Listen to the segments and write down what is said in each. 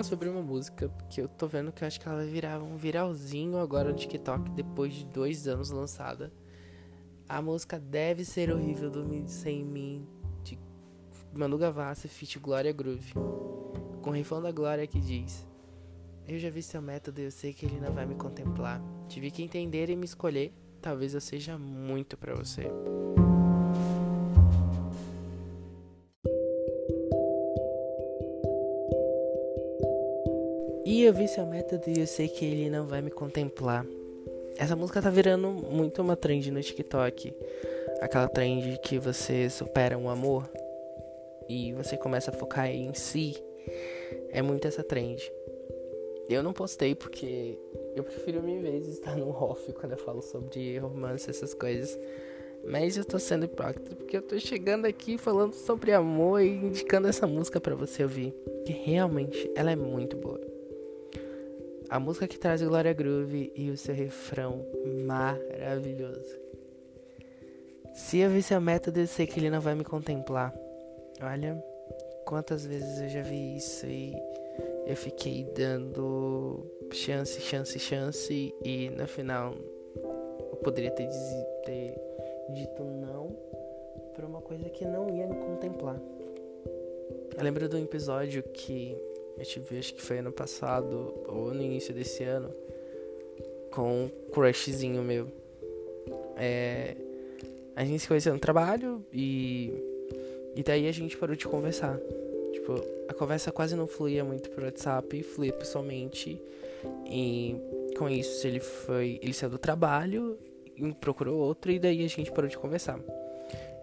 falar sobre uma música que eu tô vendo que eu acho que ela vai virar um viralzinho agora no TikTok depois de dois anos lançada. A música Deve Ser Horrível do Sem Mim de Manu Gavassi feat Glória Groove. Com o refrão da Glória que diz Eu já vi seu método e eu sei que ele não vai me contemplar. Tive que entender e me escolher. Talvez eu seja muito para você. Eu vi seu método e eu sei que ele não vai me contemplar. Essa música tá virando muito uma trend no TikTok. Aquela trend que você supera um amor e você começa a focar em si. É muito essa trend. Eu não postei porque eu prefiro mil vezes estar no off quando eu falo sobre romance, essas coisas. Mas eu tô sendo hipócrita porque eu tô chegando aqui falando sobre amor e indicando essa música para você ouvir. Que realmente ela é muito boa. A música que traz Glória Groove e o seu refrão maravilhoso. Se eu vi seu método, eu sei que ele não vai me contemplar. Olha, quantas vezes eu já vi isso e eu fiquei dando chance, chance, chance e no final eu poderia ter, ter dito não para uma coisa que não ia me contemplar. Eu lembro de um episódio que eu tive, acho que foi ano passado ou no início desse ano, com um crushzinho meu. É, a gente se conheceu no trabalho e, e daí a gente parou de conversar. Tipo, a conversa quase não fluía muito por WhatsApp, fluía pessoalmente. E com isso ele foi. Ele saiu do trabalho, procurou outro e daí a gente parou de conversar.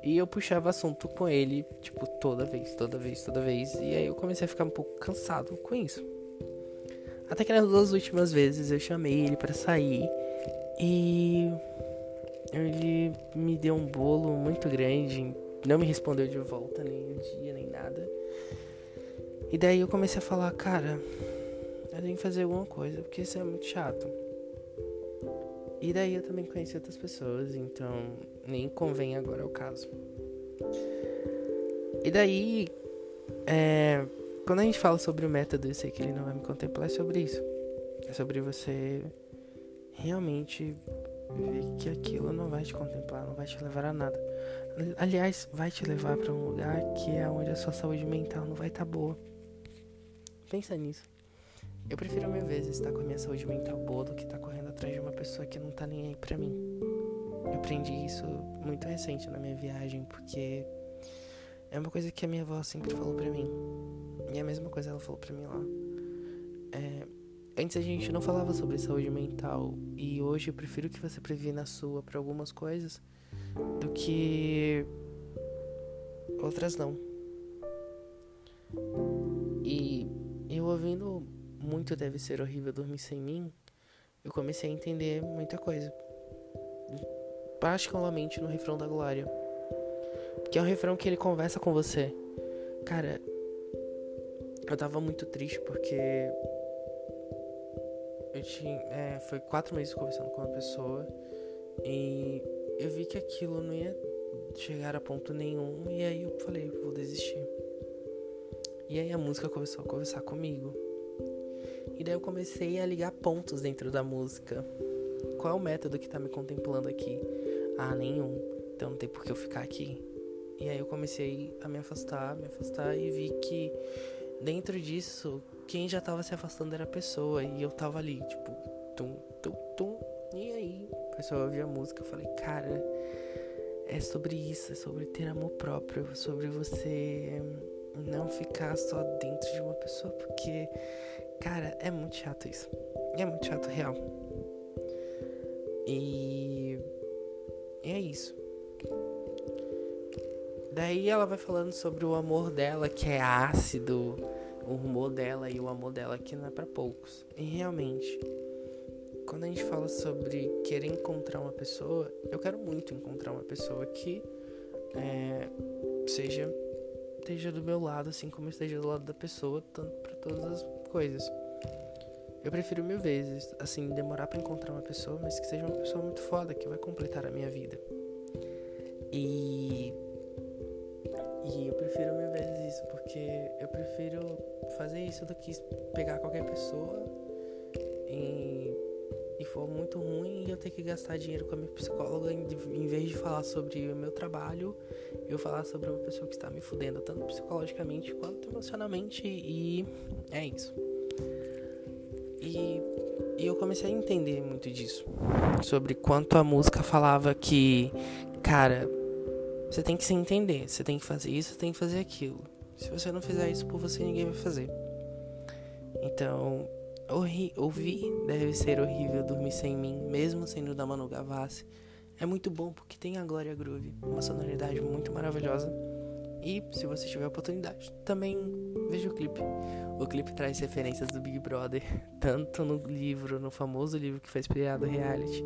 E eu puxava assunto com ele, tipo, toda vez, toda vez, toda vez. E aí eu comecei a ficar um pouco cansado com isso. Até que nas duas últimas vezes eu chamei ele para sair e ele me deu um bolo muito grande, não me respondeu de volta nem um dia nem nada. E daí eu comecei a falar, cara, eu tenho que fazer alguma coisa, porque isso é muito chato. E daí eu também conheci outras pessoas, então nem convém agora ao caso. E daí, é, quando a gente fala sobre o método, eu sei que ele não vai me contemplar, é sobre isso. É sobre você realmente ver que aquilo não vai te contemplar, não vai te levar a nada. Aliás, vai te levar para um lugar que é onde a sua saúde mental não vai estar tá boa. Pensa nisso. Eu prefiro mil vezes estar com a minha saúde mental boa do que estar correndo atrás de uma pessoa que não tá nem aí pra mim. Eu aprendi isso muito recente na minha viagem, porque é uma coisa que a minha avó sempre falou pra mim. E é a mesma coisa ela falou pra mim lá. É, antes a gente não falava sobre saúde mental, e hoje eu prefiro que você previna a sua pra algumas coisas do que outras não. E eu ouvindo muito deve ser horrível dormir sem mim, eu comecei a entender muita coisa. Particularmente no refrão da Glória. Que é um refrão que ele conversa com você. Cara, eu tava muito triste porque. Eu tinha. É, foi quatro meses conversando com uma pessoa. E eu vi que aquilo não ia chegar a ponto nenhum. E aí eu falei, vou desistir. E aí a música começou a conversar comigo. E daí eu comecei a ligar pontos dentro da música. Qual é o método que tá me contemplando aqui? Ah, nenhum. Então não tem por que eu ficar aqui. E aí eu comecei a me afastar, me afastar e vi que dentro disso, quem já tava se afastando era a pessoa. E eu tava ali, tipo, tum, tum, tum. E aí, a pessoa ouvia a música, eu falei, cara, é sobre isso, é sobre ter amor próprio, sobre você não ficar só dentro de uma pessoa, porque Cara, é muito chato isso. É muito chato, real. E. é isso. Daí ela vai falando sobre o amor dela que é ácido, o rumor dela e o amor dela que não é para poucos. E realmente, quando a gente fala sobre querer encontrar uma pessoa, eu quero muito encontrar uma pessoa que é, seja esteja do meu lado, assim como esteja do lado da pessoa, tanto para todas as coisas. Eu prefiro mil vezes, assim, demorar para encontrar uma pessoa, mas que seja uma pessoa muito foda, que vai completar a minha vida. E. E eu prefiro mil vezes isso, porque eu prefiro fazer isso do que pegar qualquer pessoa e, e for muito ruim e eu ter que gastar dinheiro com a minha psicóloga em, vez de falar sobre o meu trabalho, eu falar sobre uma pessoa que está me fudendo, tanto psicologicamente quanto emocionalmente, e é isso. E, e eu comecei a entender muito disso. Sobre quanto a música falava que, cara, você tem que se entender, você tem que fazer isso, você tem que fazer aquilo. Se você não fizer isso por você, ninguém vai fazer. Então, ouvir deve ser horrível dormir sem mim, mesmo sendo da Manu Gavassi. É muito bom porque tem a Glória Groove, uma sonoridade muito maravilhosa. E se você tiver oportunidade, também veja o clipe. O clipe traz referências do Big Brother, tanto no livro, no famoso livro que foi inspirado reality,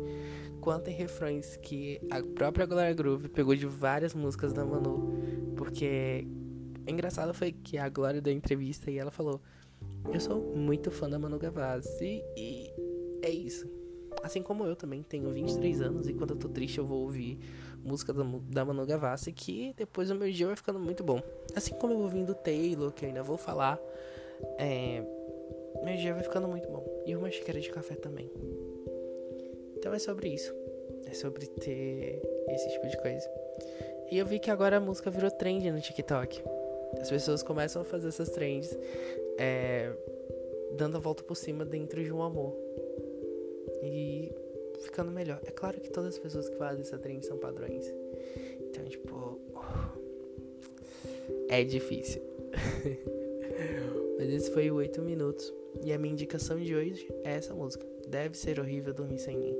quanto em refrões que a própria Glória Groove pegou de várias músicas da Manu. Porque engraçado foi que a Glória deu entrevista e ela falou: Eu sou muito fã da Manu Gavassi e é isso. Assim como eu também tenho 23 anos e quando eu tô triste eu vou ouvir música da, Manu Gavassi que depois o meu dia vai ficando muito bom. Assim como eu vou ouvindo Taylor, que eu ainda vou falar, é, meu dia vai ficando muito bom. E uma xícara de café também. Então é sobre isso. É sobre ter esse tipo de coisa. E eu vi que agora a música virou trend no TikTok. As pessoas começam a fazer essas trends é, dando a volta por cima dentro de um amor. E ficando melhor. É claro que todas as pessoas que fazem essa trend são padrões. Então, tipo. É difícil. Mas esse foi o 8 minutos. E a minha indicação de hoje é essa música. Deve ser horrível dormir sem mim.